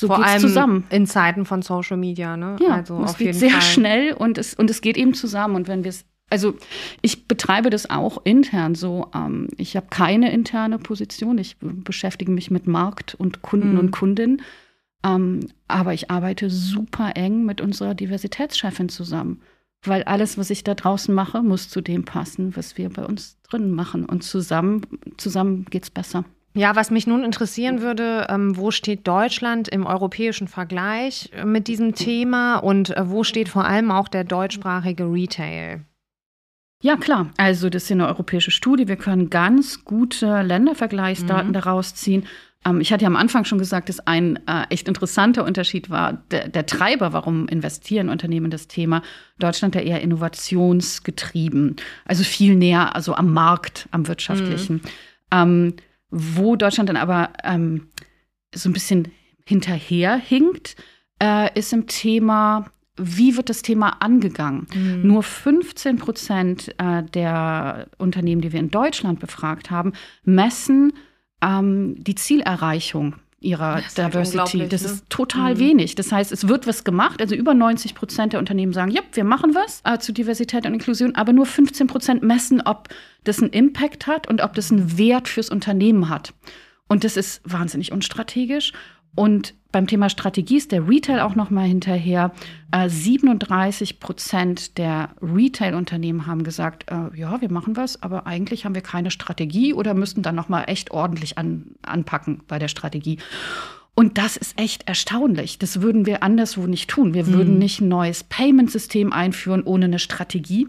So Vor allem zusammen. in Zeiten von Social Media, ne? Ja, also es geht sehr Fall. schnell und es, und es geht eben zusammen. Und wenn wir es, also ich betreibe das auch intern so. Ähm, ich habe keine interne Position. Ich beschäftige mich mit Markt und Kunden mhm. und Kundinnen. Ähm, aber ich arbeite super eng mit unserer Diversitätschefin zusammen. Weil alles, was ich da draußen mache, muss zu dem passen, was wir bei uns drin machen. Und zusammen, zusammen es besser. Ja, was mich nun interessieren würde, ähm, wo steht Deutschland im europäischen Vergleich äh, mit diesem Thema und äh, wo steht vor allem auch der deutschsprachige Retail? Ja, klar. Also das ist eine europäische Studie. Wir können ganz gute Ländervergleichsdaten mhm. daraus ziehen. Ähm, ich hatte ja am Anfang schon gesagt, dass ein äh, echt interessanter Unterschied war. Der, der, Treiber, warum investieren Unternehmen das Thema, Deutschland ja eher innovationsgetrieben. Also viel näher, also am Markt, am wirtschaftlichen. Mhm. Ähm, wo Deutschland dann aber ähm, so ein bisschen hinterherhinkt, äh, ist im Thema, wie wird das Thema angegangen? Mhm. Nur 15 Prozent äh, der Unternehmen, die wir in Deutschland befragt haben, messen ähm, die Zielerreichung ihrer das Diversity. Das ne? ist total mhm. wenig. Das heißt, es wird was gemacht. Also über 90 Prozent der Unternehmen sagen, ja, wir machen was äh, zu Diversität und Inklusion, aber nur 15 Prozent messen, ob das einen Impact hat und ob das einen Wert fürs Unternehmen hat. Und das ist wahnsinnig unstrategisch. Und beim Thema Strategie ist der Retail auch noch mal hinterher. Äh, 37 Prozent der Retail-Unternehmen haben gesagt, äh, ja, wir machen was, aber eigentlich haben wir keine Strategie oder müssen dann noch mal echt ordentlich an, anpacken bei der Strategie. Und das ist echt erstaunlich. Das würden wir anderswo nicht tun. Wir mhm. würden nicht ein neues Payment-System einführen ohne eine Strategie.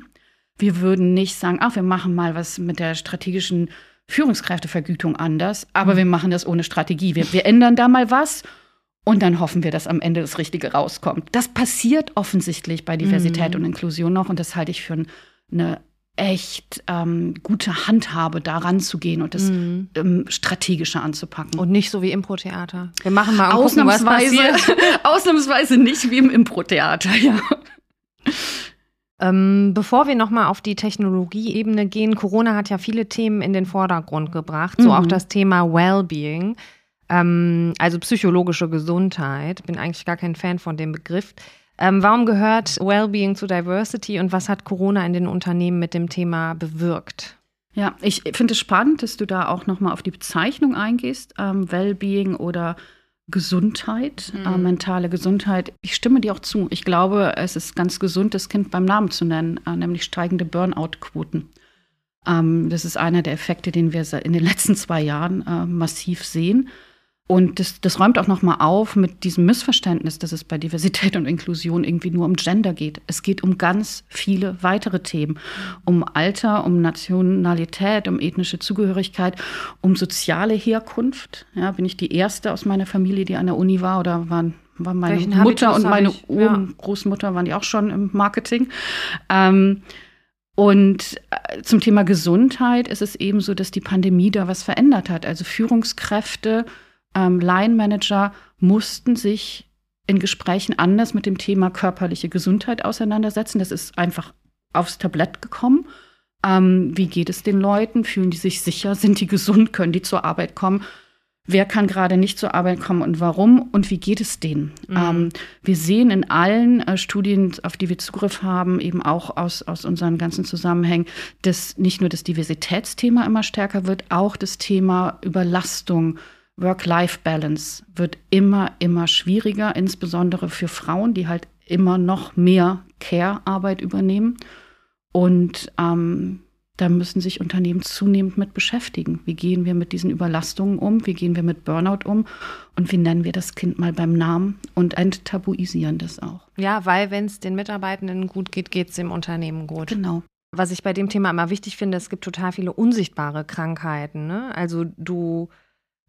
Wir würden nicht sagen, ach, wir machen mal was mit der strategischen Führungskräftevergütung anders, aber mhm. wir machen das ohne Strategie. Wir, wir ändern da mal was und dann hoffen wir, dass am Ende das Richtige rauskommt. Das passiert offensichtlich bei Diversität mhm. und Inklusion noch und das halte ich für eine echt ähm, gute Handhabe, da ranzugehen und das mhm. ähm, strategischer anzupacken. Und nicht so wie Impro-Theater. Wir machen mal ausnahmsweise, gucken, ausnahmsweise nicht wie im Impro-Theater, ja. Ähm, bevor wir nochmal auf die Technologieebene gehen, Corona hat ja viele Themen in den Vordergrund gebracht, so mhm. auch das Thema Wellbeing, ähm, also psychologische Gesundheit. Bin eigentlich gar kein Fan von dem Begriff. Ähm, warum gehört Wellbeing zu Diversity und was hat Corona in den Unternehmen mit dem Thema bewirkt? Ja, ich finde es spannend, dass du da auch nochmal auf die Bezeichnung eingehst, ähm, Wellbeing oder Gesundheit, äh, mhm. äh, mentale Gesundheit. Ich stimme dir auch zu. Ich glaube, es ist ganz gesund, das Kind beim Namen zu nennen, äh, nämlich steigende Burnout-Quoten. Ähm, das ist einer der Effekte, den wir in den letzten zwei Jahren äh, massiv sehen. Und das, das räumt auch noch mal auf mit diesem Missverständnis, dass es bei Diversität und Inklusion irgendwie nur um Gender geht. Es geht um ganz viele weitere Themen. Um Alter, um Nationalität, um ethnische Zugehörigkeit, um soziale Herkunft. Ja, bin ich die Erste aus meiner Familie, die an der Uni war oder waren war meine Welchen Mutter und meine ja. Großmutter waren die auch schon im Marketing. Ähm, Und äh, zum Thema Gesundheit ist es eben so, dass die Pandemie da was verändert hat. Also Führungskräfte, ähm, Line-Manager mussten sich in Gesprächen anders mit dem Thema körperliche Gesundheit auseinandersetzen. Das ist einfach aufs Tablett gekommen. Ähm, wie geht es den Leuten? Fühlen die sich sicher? Sind die gesund? Können die zur Arbeit kommen? Wer kann gerade nicht zur Arbeit kommen und warum? Und wie geht es denen? Mhm. Ähm, wir sehen in allen äh, Studien, auf die wir Zugriff haben, eben auch aus, aus unseren ganzen Zusammenhängen, dass nicht nur das Diversitätsthema immer stärker wird, auch das Thema Überlastung, Work-Life-Balance wird immer, immer schwieriger, insbesondere für Frauen, die halt immer noch mehr Care-Arbeit übernehmen. Und ähm, da müssen sich Unternehmen zunehmend mit beschäftigen. Wie gehen wir mit diesen Überlastungen um? Wie gehen wir mit Burnout um? Und wie nennen wir das Kind mal beim Namen und enttabuisieren das auch? Ja, weil wenn es den Mitarbeitenden gut geht, geht es dem Unternehmen gut. Genau. Was ich bei dem Thema immer wichtig finde, es gibt total viele unsichtbare Krankheiten. Ne? Also du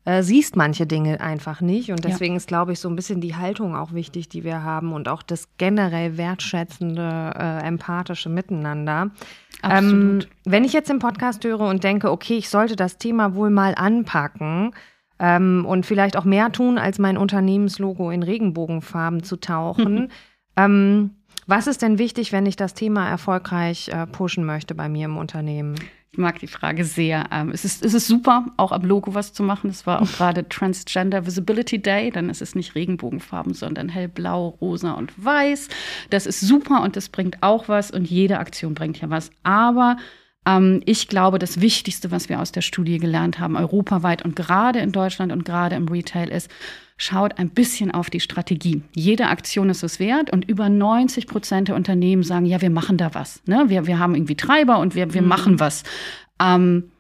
äh, siehst manche Dinge einfach nicht. Und deswegen ja. ist, glaube ich, so ein bisschen die Haltung auch wichtig, die wir haben und auch das generell wertschätzende, äh, empathische Miteinander. Absolut. Ähm, wenn ich jetzt den Podcast höre und denke, okay, ich sollte das Thema wohl mal anpacken ähm, und vielleicht auch mehr tun, als mein Unternehmenslogo in Regenbogenfarben zu tauchen. ähm, was ist denn wichtig, wenn ich das Thema erfolgreich äh, pushen möchte bei mir im Unternehmen? Ich mag die Frage sehr. Ähm, es, ist, es ist super, auch am Logo was zu machen. Es war auch gerade Transgender Visibility Day. Dann ist es nicht Regenbogenfarben, sondern hellblau, rosa und weiß. Das ist super und das bringt auch was und jede Aktion bringt ja was. Aber ähm, ich glaube, das Wichtigste, was wir aus der Studie gelernt haben, europaweit und gerade in Deutschland und gerade im Retail, ist, schaut ein bisschen auf die Strategie. Jede Aktion ist es wert und über 90 Prozent der Unternehmen sagen, ja, wir machen da was. Ne? Wir, wir haben irgendwie Treiber und wir, wir mhm. machen was. Ähm,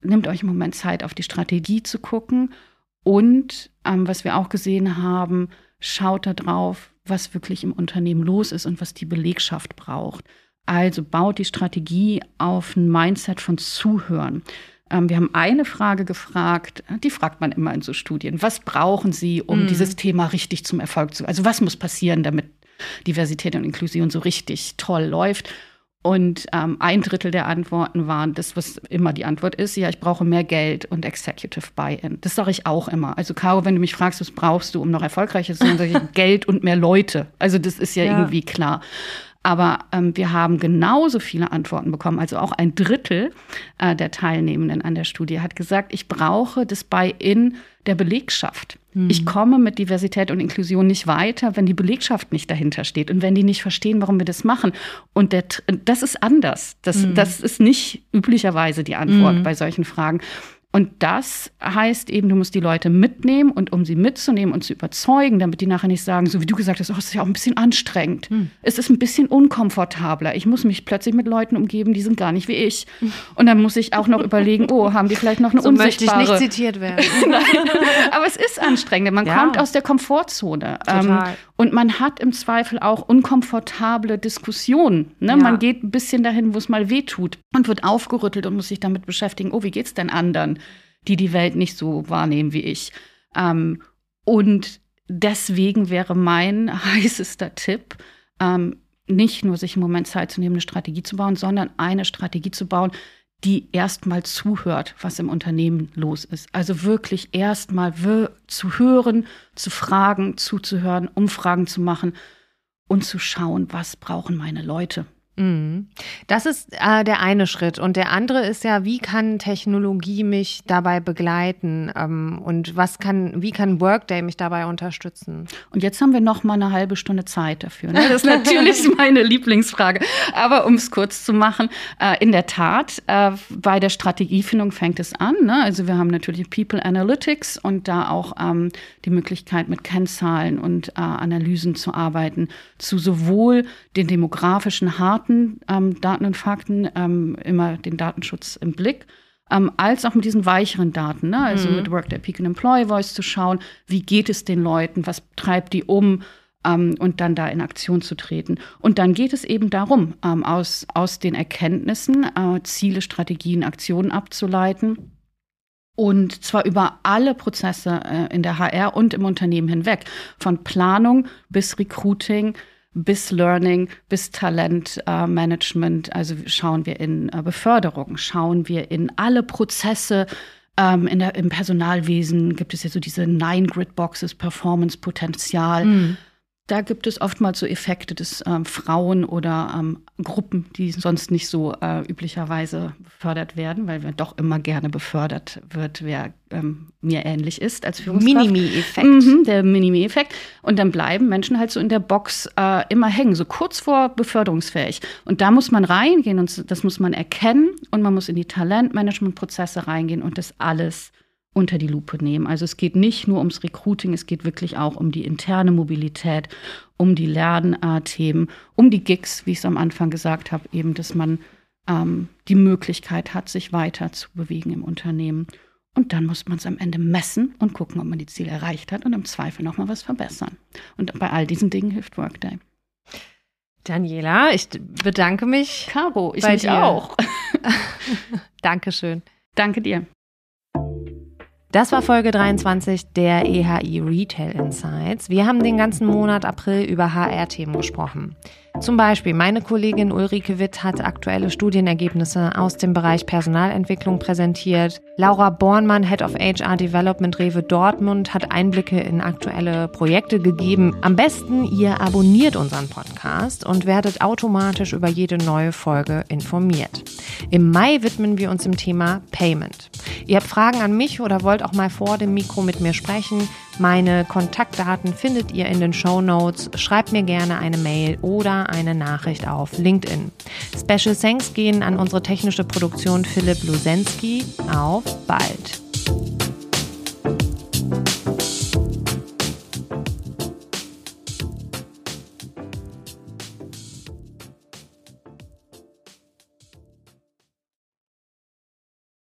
nehmt euch im Moment Zeit, auf die Strategie zu gucken. Und ähm, was wir auch gesehen haben, schaut da drauf, was wirklich im Unternehmen los ist und was die Belegschaft braucht. Also baut die Strategie auf ein Mindset von Zuhören. Ähm, wir haben eine Frage gefragt, die fragt man immer in so Studien. Was brauchen Sie, um mm. dieses Thema richtig zum Erfolg zu, also was muss passieren, damit Diversität und Inklusion so richtig toll läuft? Und ähm, ein Drittel der Antworten waren das, was immer die Antwort ist, ja, ich brauche mehr Geld und Executive Buy-in. Das sage ich auch immer. Also Caro, wenn du mich fragst, was brauchst du, um noch erfolgreicher zu sein, sage ich Geld und mehr Leute. Also das ist ja, ja. irgendwie klar. Aber ähm, wir haben genauso viele Antworten bekommen. Also auch ein Drittel äh, der Teilnehmenden an der Studie hat gesagt, ich brauche das Buy-in der Belegschaft. Hm. Ich komme mit Diversität und Inklusion nicht weiter, wenn die Belegschaft nicht dahinter steht und wenn die nicht verstehen, warum wir das machen. Und der, das ist anders. Das, hm. das ist nicht üblicherweise die Antwort hm. bei solchen Fragen. Und das heißt eben, du musst die Leute mitnehmen und um sie mitzunehmen und zu überzeugen, damit die nachher nicht sagen, so wie du gesagt hast, oh, es ist ja auch ein bisschen anstrengend. Hm. Es ist ein bisschen unkomfortabler. Ich muss mich plötzlich mit Leuten umgeben, die sind gar nicht wie ich. Und dann muss ich auch noch überlegen, oh, haben die vielleicht noch eine so unsichtbare... möchte ich nicht zitiert werden. Aber es ist anstrengend. Man ja. kommt aus der Komfortzone. Total. Ähm, und man hat im Zweifel auch unkomfortable Diskussionen. Ne? Ja. Man geht ein bisschen dahin, wo es mal weh tut und wird aufgerüttelt und muss sich damit beschäftigen, oh, wie geht's denn anderen? Die die Welt nicht so wahrnehmen wie ich. Ähm, und deswegen wäre mein heißester Tipp, ähm, nicht nur sich im Moment Zeit zu nehmen, eine Strategie zu bauen, sondern eine Strategie zu bauen, die erstmal zuhört, was im Unternehmen los ist. Also wirklich erstmal zu hören, zu fragen, zuzuhören, Umfragen zu machen und zu schauen, was brauchen meine Leute. Mhm. Das ist äh, der eine Schritt. Und der andere ist ja, wie kann Technologie mich dabei begleiten? Ähm, und was kann, wie kann Workday mich dabei unterstützen? Und jetzt haben wir noch mal eine halbe Stunde Zeit dafür. Ne? Das ist natürlich meine Lieblingsfrage. Aber um es kurz zu machen, äh, in der Tat, äh, bei der Strategiefindung fängt es an. Ne? Also wir haben natürlich People Analytics und da auch ähm, die Möglichkeit, mit Kennzahlen und äh, Analysen zu arbeiten, zu sowohl den demografischen harten harten ähm, Daten und Fakten, ähm, immer den Datenschutz im Blick. Ähm, als auch mit diesen weicheren Daten, ne? also mhm. mit Workday Peak and Employee Voice zu schauen, wie geht es den Leuten, was treibt die um ähm, und dann da in Aktion zu treten. Und dann geht es eben darum, ähm, aus, aus den Erkenntnissen äh, Ziele, Strategien, Aktionen abzuleiten. Und zwar über alle Prozesse äh, in der HR und im Unternehmen hinweg, von Planung bis Recruiting, bis Learning, bis Talentmanagement. also schauen wir in äh, Beförderung, schauen wir in alle Prozesse. Ähm, in der, Im Personalwesen gibt es ja so diese Nine Grid Boxes, Performance-Potenzial. Mhm. Da gibt es oftmals so Effekte, dass ähm, Frauen oder ähm, Gruppen, die sonst nicht so äh, üblicherweise befördert werden, weil wir doch immer gerne befördert wird, wer ähm, mir ähnlich ist als Führungskraft. Minimi-Effekt. Mhm, der Minimi-Effekt. Und dann bleiben Menschen halt so in der Box äh, immer hängen, so kurz vor beförderungsfähig. Und da muss man reingehen und das muss man erkennen und man muss in die Talentmanagement-Prozesse reingehen und das alles unter die Lupe nehmen. Also es geht nicht nur ums Recruiting, es geht wirklich auch um die interne Mobilität, um die Lernthemen, um die Gigs, wie ich es am Anfang gesagt habe, eben, dass man ähm, die Möglichkeit hat, sich weiter zu bewegen im Unternehmen. Und dann muss man es am Ende messen und gucken, ob man die Ziele erreicht hat und im Zweifel nochmal was verbessern. Und bei all diesen Dingen hilft Workday. Daniela, ich bedanke mich. Caro, ich mich dir. auch. Dankeschön. Danke dir. Das war Folge 23 der EHI Retail Insights. Wir haben den ganzen Monat April über HR-Themen gesprochen. Zum Beispiel, meine Kollegin Ulrike Witt hat aktuelle Studienergebnisse aus dem Bereich Personalentwicklung präsentiert. Laura Bornmann, Head of HR Development Rewe Dortmund, hat Einblicke in aktuelle Projekte gegeben. Am besten, ihr abonniert unseren Podcast und werdet automatisch über jede neue Folge informiert. Im Mai widmen wir uns dem Thema Payment. Ihr habt Fragen an mich oder wollt auch mal vor dem Mikro mit mir sprechen? Meine Kontaktdaten findet ihr in den Show Notes. Schreibt mir gerne eine Mail oder eine Nachricht auf LinkedIn. Special Thanks gehen an unsere technische Produktion Philipp Lusensky. Auf bald!